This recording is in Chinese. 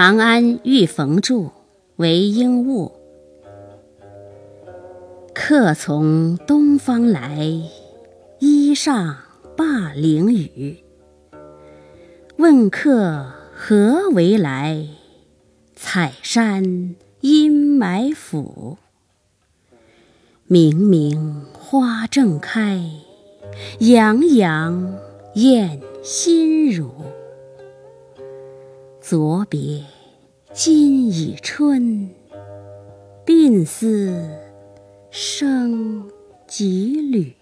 长安遇逢住，为应物。客从东方来，衣上灞陵雨。问客何为来？采山阴霾府。明明花正开，洋洋艳心如。昨别今已春，鬓丝生几缕。